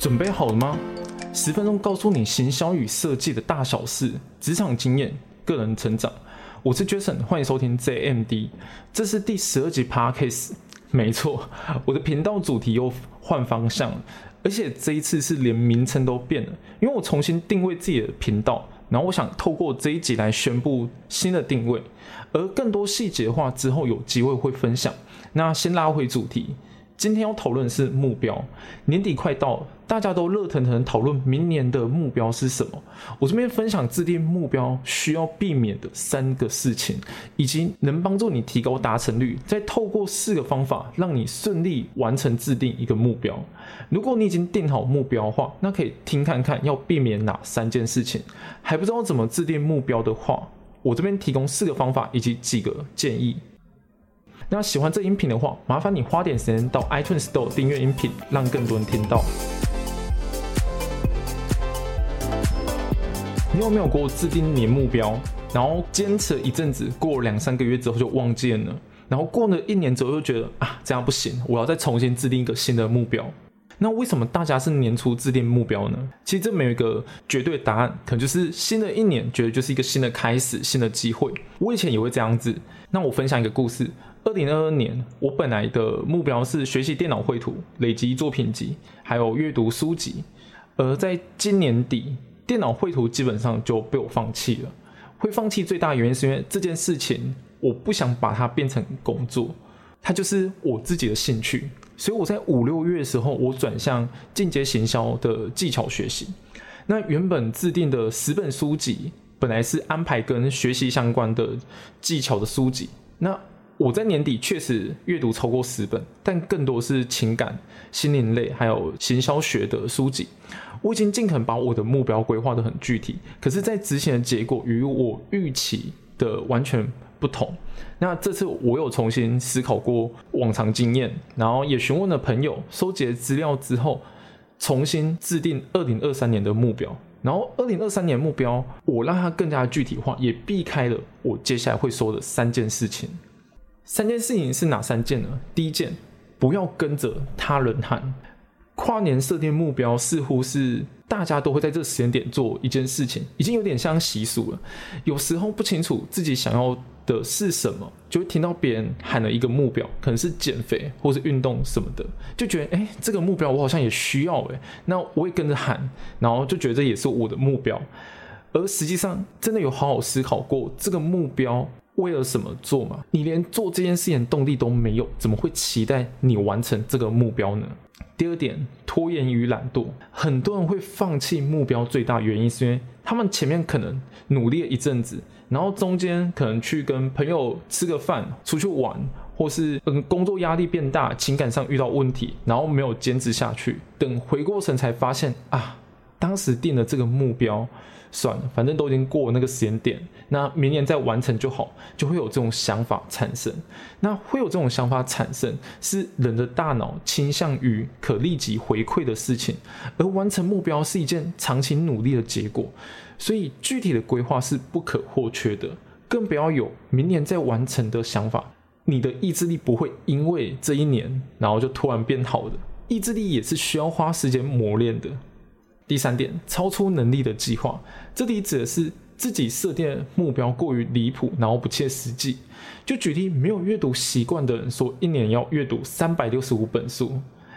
准备好了吗？十分钟告诉你行销与设计的大小事，职场经验，个人成长。我是 Jason，欢迎收听 JMD，这是第十二集 Podcast。没错，我的频道主题又换方向了，而且这一次是连名称都变了，因为我重新定位自己的频道，然后我想透过这一集来宣布新的定位，而更多细节的话之后有机会会分享。那先拉回主题。今天要讨论的是目标，年底快到，大家都热腾腾讨论明年的目标是什么。我这边分享制定目标需要避免的三个事情，以及能帮助你提高达成率，再透过四个方法让你顺利完成制定一个目标。如果你已经定好目标的话，那可以听看看要避免哪三件事情。还不知道怎么制定目标的话，我这边提供四个方法以及几个建议。那喜欢这音频的话，麻烦你花点时间到 iTunes Store 订阅音频，让更多人听到。你有没有过制定年目标，然后坚持了一阵子，过了两三个月之后就忘记了？然后过了一年之后又觉得啊，这样不行，我要再重新制定一个新的目标。那为什么大家是年初制定目标呢？其实这没有一个绝对答案，可能就是新的一年觉得就是一个新的开始，新的机会。我以前也会这样子。那我分享一个故事。二零二二年，我本来的目标是学习电脑绘图、累积作品集，还有阅读书籍。而在今年底，电脑绘图基本上就被我放弃了。会放弃最大原因是因为这件事情，我不想把它变成工作，它就是我自己的兴趣。所以我在五六月的时候，我转向进阶行销的技巧学习。那原本制定的十本书籍，本来是安排跟学习相关的技巧的书籍。那我在年底确实阅读超过十本，但更多是情感、心灵类，还有行销学的书籍。我已经尽可能把我的目标规划的很具体，可是，在执行的结果与我预期的完全不同。那这次我有重新思考过往常经验，然后也询问了朋友，收集资料之后，重新制定二零二三年的目标。然后，二零二三年目标我让它更加具体化，也避开了我接下来会说的三件事情。三件事情是哪三件呢？第一件，不要跟着他人喊。跨年设定目标，似乎是大家都会在这时间点做一件事情，已经有点像习俗了。有时候不清楚自己想要的是什么，就会听到别人喊了一个目标，可能是减肥或是运动什么的，就觉得哎，这个目标我好像也需要哎，那我也跟着喊，然后就觉得这也是我的目标。而实际上，真的有好好思考过这个目标。为了什么做嘛？你连做这件事情的动力都没有，怎么会期待你完成这个目标呢？第二点，拖延与懒惰，很多人会放弃目标，最大原因是因为他们前面可能努力了一阵子，然后中间可能去跟朋友吃个饭、出去玩，或是嗯工作压力变大，情感上遇到问题，然后没有坚持下去，等回过神才发现啊，当时定的这个目标。算了，反正都已经过那个时间点，那明年再完成就好，就会有这种想法产生。那会有这种想法产生，是人的大脑倾向于可立即回馈的事情，而完成目标是一件长期努力的结果，所以具体的规划是不可或缺的，更不要有明年再完成的想法。你的意志力不会因为这一年，然后就突然变好的，意志力也是需要花时间磨练的。第三点，超出能力的计划，这里指的是自己设定目标过于离谱，然后不切实际。就举例，没有阅读习惯的人说一年要阅读三百六十五本书；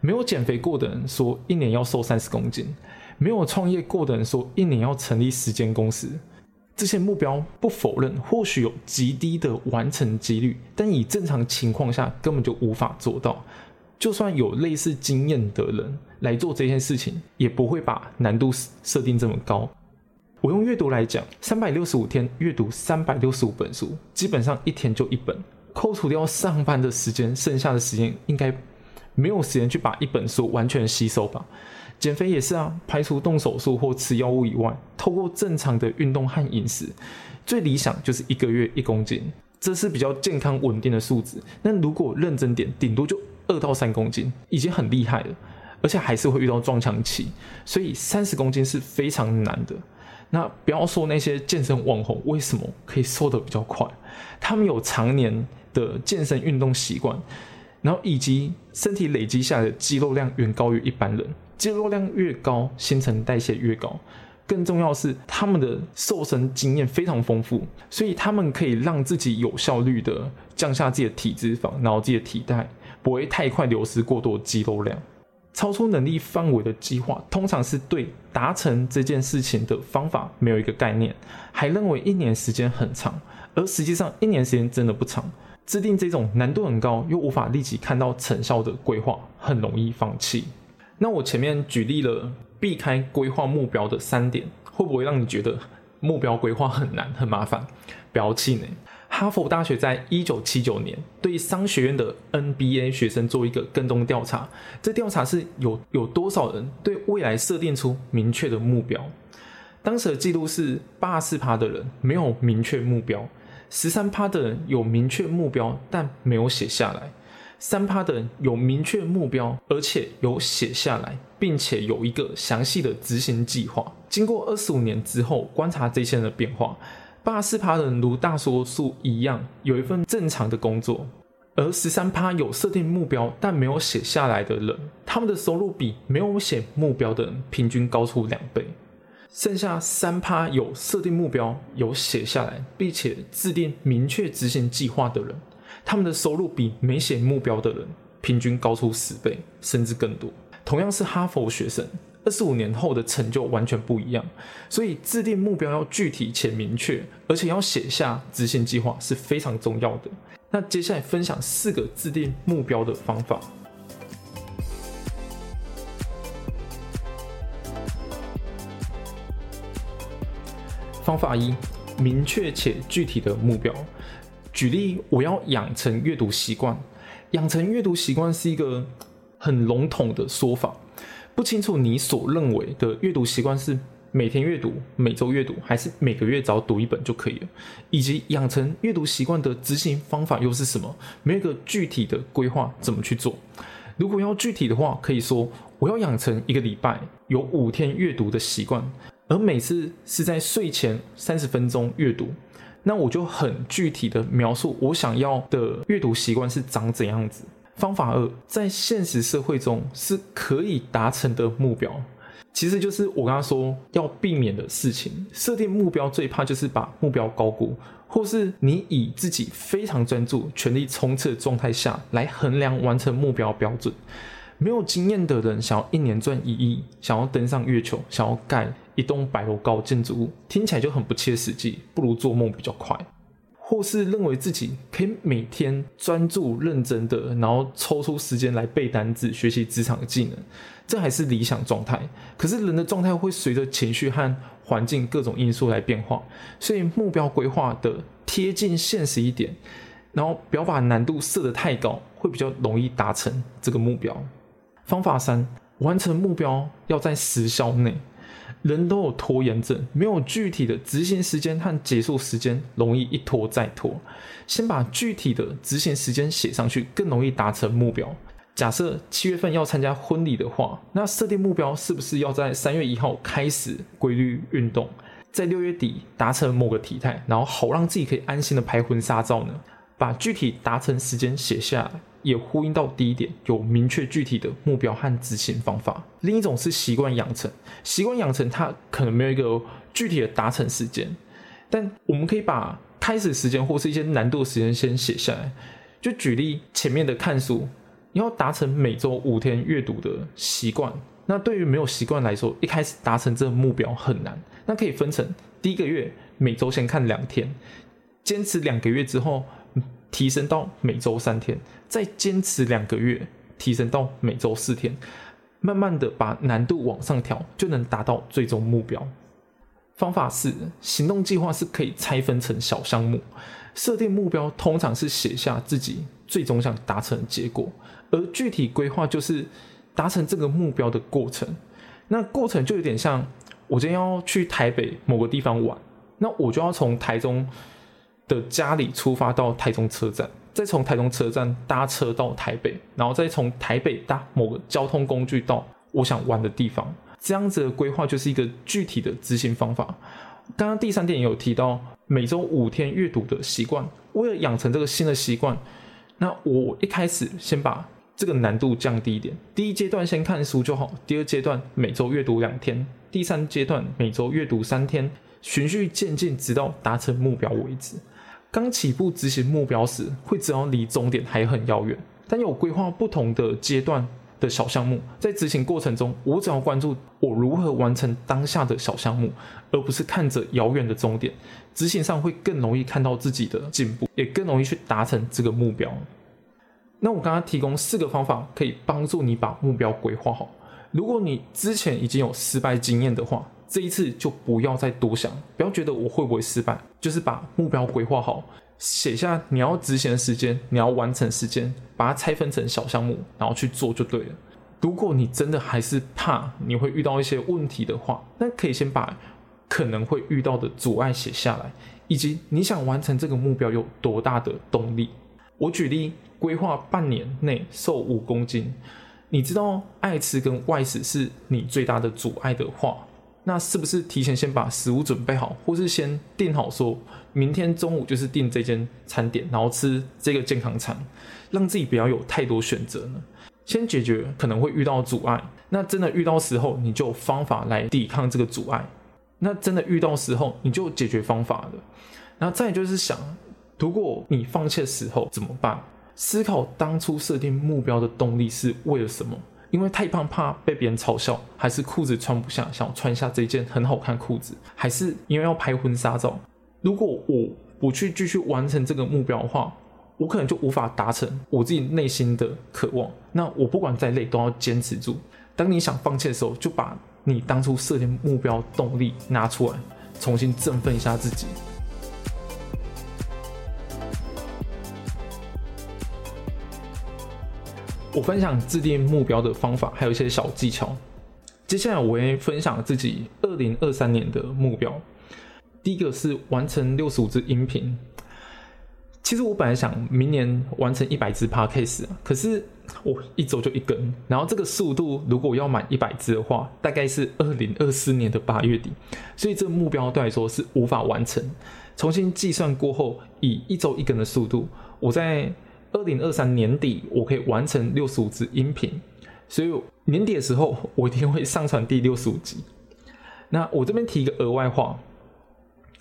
没有减肥过的人说一年要瘦三十公斤；没有创业过的人说一年要成立十间公司。这些目标不否认，或许有极低的完成几率，但以正常情况下根本就无法做到。就算有类似经验的人来做这件事情，也不会把难度设定这么高。我用阅读来讲，三百六十五天阅读三百六十五本书，基本上一天就一本。扣除掉上班的时间，剩下的时间应该没有时间去把一本书完全吸收吧。减肥也是啊，排除动手术或吃药物以外，透过正常的运动和饮食，最理想就是一个月一公斤，这是比较健康稳定的数值。那如果认真点，顶多就。二到三公斤已经很厉害了，而且还是会遇到撞墙期，所以三十公斤是非常难的。那不要说那些健身网红为什么可以瘦得比较快，他们有常年的健身运动习惯，然后以及身体累积下来的肌肉量远高于一般人，肌肉量越高，新陈代谢越高。更重要的是，他们的瘦身经验非常丰富，所以他们可以让自己有效率的降下自己的体脂肪，然后自己的体态不会太快流失过多肌肉量。超出能力范围的计划，通常是对达成这件事情的方法没有一个概念，还认为一年时间很长，而实际上一年时间真的不长。制定这种难度很高又无法立即看到成效的规划，很容易放弃。那我前面举例了避开规划目标的三点，会不会让你觉得目标规划很难很麻烦？不要气馁。哈佛大学在一九七九年对商学院的 NBA 学生做一个跟踪调查，这调查是有有多少人对未来设定出明确的目标？当时的记录是八十四趴的人没有明确目标，十三趴的人有明确目标但没有写下来，三趴的人有明确目标而且有写下来，并且有一个详细的执行计划。经过二十五年之后，观察这些人的变化。八十趴的人如大多数一样有一份正常的工作，而十三趴有设定目标但没有写下来的人，他们的收入比没有写目标的人平均高出两倍。剩下三趴有设定目标、有写下来并且制定明确执行计划的人，他们的收入比没写目标的人平均高出十倍甚至更多。同样是哈佛学生。二十五年后的成就完全不一样，所以制定目标要具体且明确，而且要写下执行计划是非常重要的。那接下来分享四个制定目标的方法。方法一：明确且具体的目标。举例，我要养成阅读习惯。养成阅读习惯是一个很笼统的说法。不清楚你所认为的阅读习惯是每天阅读、每周阅读，还是每个月只要读一本就可以了？以及养成阅读习惯的执行方法又是什么？没有个具体的规划，怎么去做？如果要具体的话，可以说我要养成一个礼拜有五天阅读的习惯，而每次是在睡前三十分钟阅读，那我就很具体的描述我想要的阅读习惯是长怎样子。方法二，在现实社会中是可以达成的目标，其实就是我刚刚说要避免的事情。设定目标最怕就是把目标高估，或是你以自己非常专注、全力冲刺的状态下来衡量完成目标标准。没有经验的人想要一年赚一亿，想要登上月球，想要盖一栋百楼高建筑物，听起来就很不切实际，不如做梦比较快。或是认为自己可以每天专注认真的，然后抽出时间来背单词、学习职场的技能，这还是理想状态。可是人的状态会随着情绪和环境各种因素来变化，所以目标规划的贴近现实一点，然后不要把难度设得太高，会比较容易达成这个目标。方法三，完成目标要在时效内。人都有拖延症，没有具体的执行时间和结束时间，容易一拖再拖。先把具体的执行时间写上去，更容易达成目标。假设七月份要参加婚礼的话，那设定目标是不是要在三月一号开始规律运动，在六月底达成某个体态，然后好让自己可以安心的拍婚纱照呢？把具体达成时间写下来。也呼应到第一点，有明确具体的目标和执行方法。另一种是习惯养成，习惯养成它可能没有一个具体的达成时间，但我们可以把开始时间或是一些难度时间先写下来。就举例前面的看书，你要达成每周五天阅读的习惯，那对于没有习惯来说，一开始达成这个目标很难。那可以分成第一个月每周先看两天，坚持两个月之后。提升到每周三天，再坚持两个月，提升到每周四天，慢慢的把难度往上调，就能达到最终目标。方法四，行动计划是可以拆分成小项目，设定目标通常是写下自己最终想达成的结果，而具体规划就是达成这个目标的过程。那过程就有点像我今天要去台北某个地方玩，那我就要从台中。的家里出发到台中车站，再从台中车站搭车到台北，然后再从台北搭某个交通工具到我想玩的地方。这样子的规划就是一个具体的执行方法。刚刚第三点有提到每周五天阅读的习惯，为了养成这个新的习惯，那我一开始先把这个难度降低一点。第一阶段先看书就好，第二阶段每周阅读两天，第三阶段每周阅读三天，循序渐进，直到达成目标为止。刚起步执行目标时，会知道离终点还很遥远，但有规划不同的阶段的小项目，在执行过程中，我只要关注我如何完成当下的小项目，而不是看着遥远的终点，执行上会更容易看到自己的进步，也更容易去达成这个目标。那我刚刚提供四个方法，可以帮助你把目标规划好。如果你之前已经有失败经验的话，这一次就不要再多想，不要觉得我会不会失败，就是把目标规划好，写下你要执行的时间，你要完成时间，把它拆分成小项目，然后去做就对了。如果你真的还是怕你会遇到一些问题的话，那可以先把可能会遇到的阻碍写下来，以及你想完成这个目标有多大的动力。我举例。规划半年内瘦五公斤，你知道爱吃跟外食是你最大的阻碍的话，那是不是提前先把食物准备好，或是先定好，说明天中午就是订这间餐点，然后吃这个健康餐，让自己不要有太多选择呢？先解决可能会遇到阻碍，那真的遇到时候，你就方法来抵抗这个阻碍。那真的遇到时候，你就解决方法了。然后再就是想，如果你放弃的时候怎么办？思考当初设定目标的动力是为了什么？因为太胖怕被别人嘲笑，还是裤子穿不下，想穿下这件很好看裤子，还是因为要拍婚纱照？如果我不去继续完成这个目标的话，我可能就无法达成我自己内心的渴望。那我不管再累都要坚持住。当你想放弃的时候，就把你当初设定目标动力拿出来，重新振奋一下自己。我分享制定目标的方法，还有一些小技巧。接下来我会分享自己二零二三年的目标。第一个是完成六十五支音频。其实我本来想明年完成一百支 podcast，可是我一周就一根，然后这个速度如果要满一百支的话，大概是二零二四年的八月底，所以这个目标对来说是无法完成。重新计算过后，以一周一根的速度，我在。二零二三年底，我可以完成六十五支音频，所以年底的时候，我一定会上传第六十五集。那我这边提一个额外话，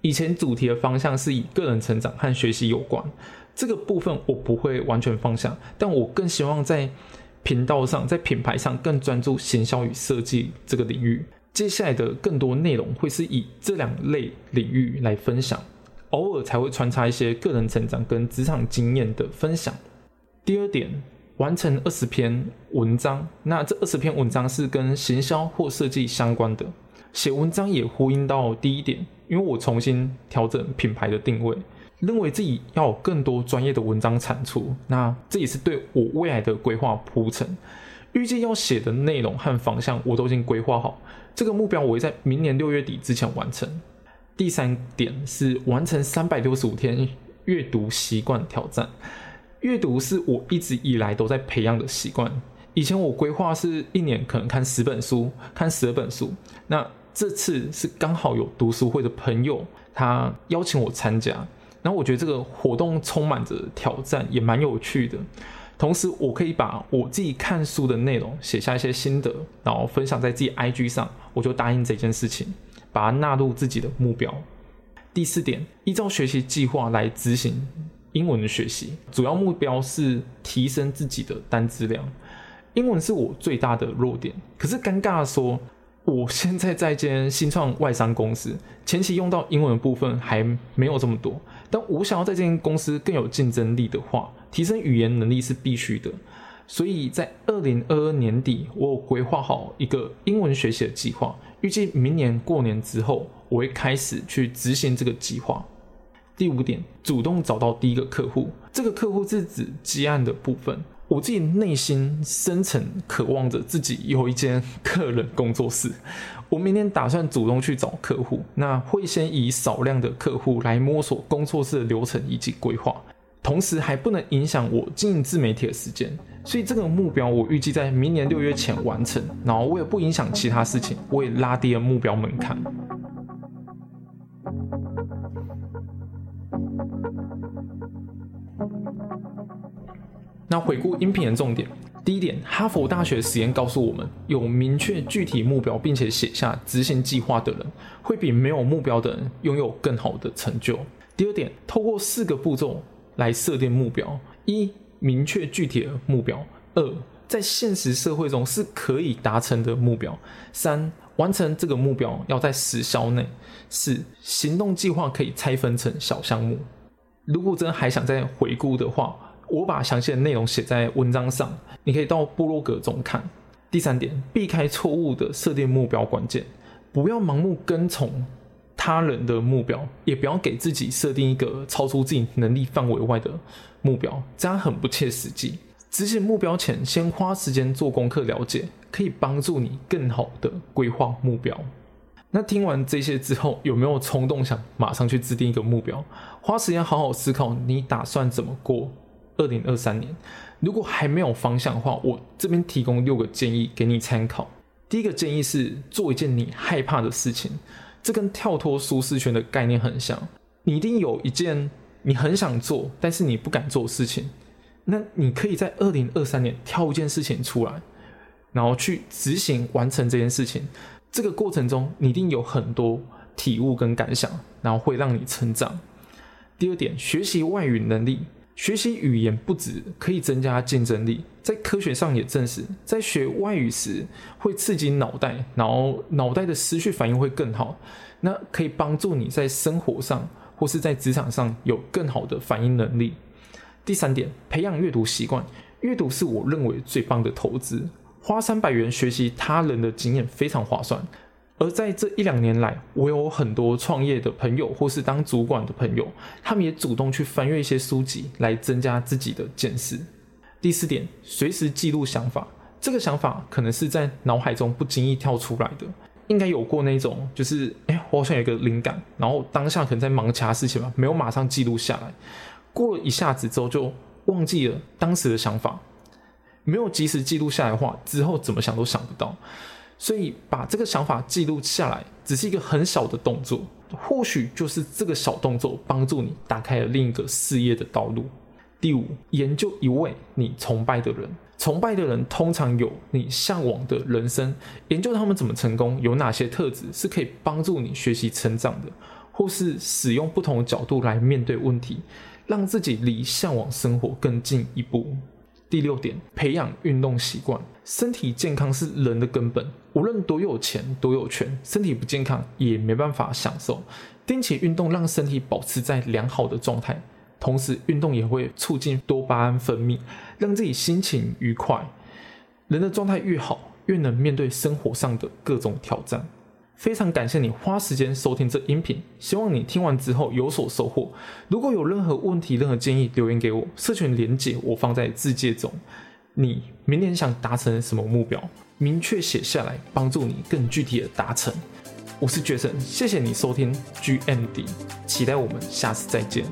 以前主题的方向是以个人成长和学习有关，这个部分我不会完全放下，但我更希望在频道上，在品牌上更专注行销与设计这个领域。接下来的更多内容会是以这两类领域来分享。偶尔才会穿插一些个人成长跟职场经验的分享。第二点，完成二十篇文章。那这二十篇文章是跟行销或设计相关的。写文章也呼应到第一点，因为我重新调整品牌的定位，认为自己要有更多专业的文章产出。那这也是对我未来的规划铺陈。预计要写的内容和方向我都已经规划好，这个目标我会在明年六月底之前完成。第三点是完成三百六十五天阅读习惯挑战。阅读是我一直以来都在培养的习惯。以前我规划是一年可能看十本书，看十二本书。那这次是刚好有读书会的朋友，他邀请我参加。然后我觉得这个活动充满着挑战，也蛮有趣的。同时，我可以把我自己看书的内容写下一些心得，然后分享在自己 IG 上。我就答应这件事情。把它纳入自己的目标。第四点，依照学习计划来执行英文的学习，主要目标是提升自己的单词量。英文是我最大的弱点，可是尴尬的说，我现在在一间新创外商公司，前期用到英文的部分还没有这么多。但我想要在这间公司更有竞争力的话，提升语言能力是必须的。所以在二零二二年底，我有规划好一个英文学习的计划。预计明年过年之后，我会开始去执行这个计划。第五点，主动找到第一个客户。这个客户是指接案的部分。我自己内心深层渴望着自己有一间个人工作室。我明天打算主动去找客户，那会先以少量的客户来摸索工作室的流程以及规划。同时还不能影响我经营自媒体的时间，所以这个目标我预计在明年六月前完成。然后为了不影响其他事情，我也拉低了目标门槛。那回顾音频的重点，第一点，哈佛大学实验告诉我们，有明确具体目标并且写下执行计划的人，会比没有目标的人拥有更好的成就。第二点，透过四个步骤来设定目标：一、明确具体的目标；二、在现实社会中是可以达成的目标；三、完成这个目标要在时效内；四、行动计划可以拆分成小项目。如果真的还想再回顾的话，我把详细的内容写在文章上，你可以到部落格中看。第三点，避开错误的设定目标关键，不要盲目跟从他人的目标，也不要给自己设定一个超出自己能力范围外的目标，这样很不切实际。执行目标前，先花时间做功课了解，可以帮助你更好的规划目标。那听完这些之后，有没有冲动想马上去制定一个目标，花时间好好思考你打算怎么过？二零二三年，如果还没有方向的话，我这边提供六个建议给你参考。第一个建议是做一件你害怕的事情，这跟跳脱舒适圈的概念很像。你一定有一件你很想做，但是你不敢做的事情。那你可以在二零二三年挑一件事情出来，然后去执行完成这件事情。这个过程中，你一定有很多体悟跟感想，然后会让你成长。第二点，学习外语能力。学习语言不止可以增加竞争力，在科学上也证实，在学外语时会刺激脑袋，然后脑袋的思绪反应会更好，那可以帮助你在生活上或是在职场上有更好的反应能力。第三点，培养阅读习惯，阅读是我认为最棒的投资，花三百元学习他人的经验非常划算。而在这一两年来，我有很多创业的朋友，或是当主管的朋友，他们也主动去翻阅一些书籍，来增加自己的见识。第四点，随时记录想法。这个想法可能是在脑海中不经意跳出来的，应该有过那种，就是哎，我好像有一个灵感，然后当下可能在忙其他事情吧，没有马上记录下来，过了一下子之后就忘记了当时的想法，没有及时记录下来的话，之后怎么想都想不到。所以把这个想法记录下来，只是一个很小的动作，或许就是这个小动作帮助你打开了另一个事业的道路。第五，研究一位你崇拜的人，崇拜的人通常有你向往的人生，研究他们怎么成功，有哪些特质是可以帮助你学习成长的，或是使用不同的角度来面对问题，让自己离向往生活更近一步。第六点，培养运动习惯。身体健康是人的根本，无论多有钱、多有权，身体不健康也没办法享受。定期运动让身体保持在良好的状态，同时运动也会促进多巴胺分泌，让自己心情愉快。人的状态越好，越能面对生活上的各种挑战。非常感谢你花时间收听这音频，希望你听完之后有所收获。如果有任何问题、任何建议，留言给我。社群连接我放在字界中。你明年想达成什么目标？明确写下来，帮助你更具体的达成。我是觉神，谢谢你收听 GND，期待我们下次再见。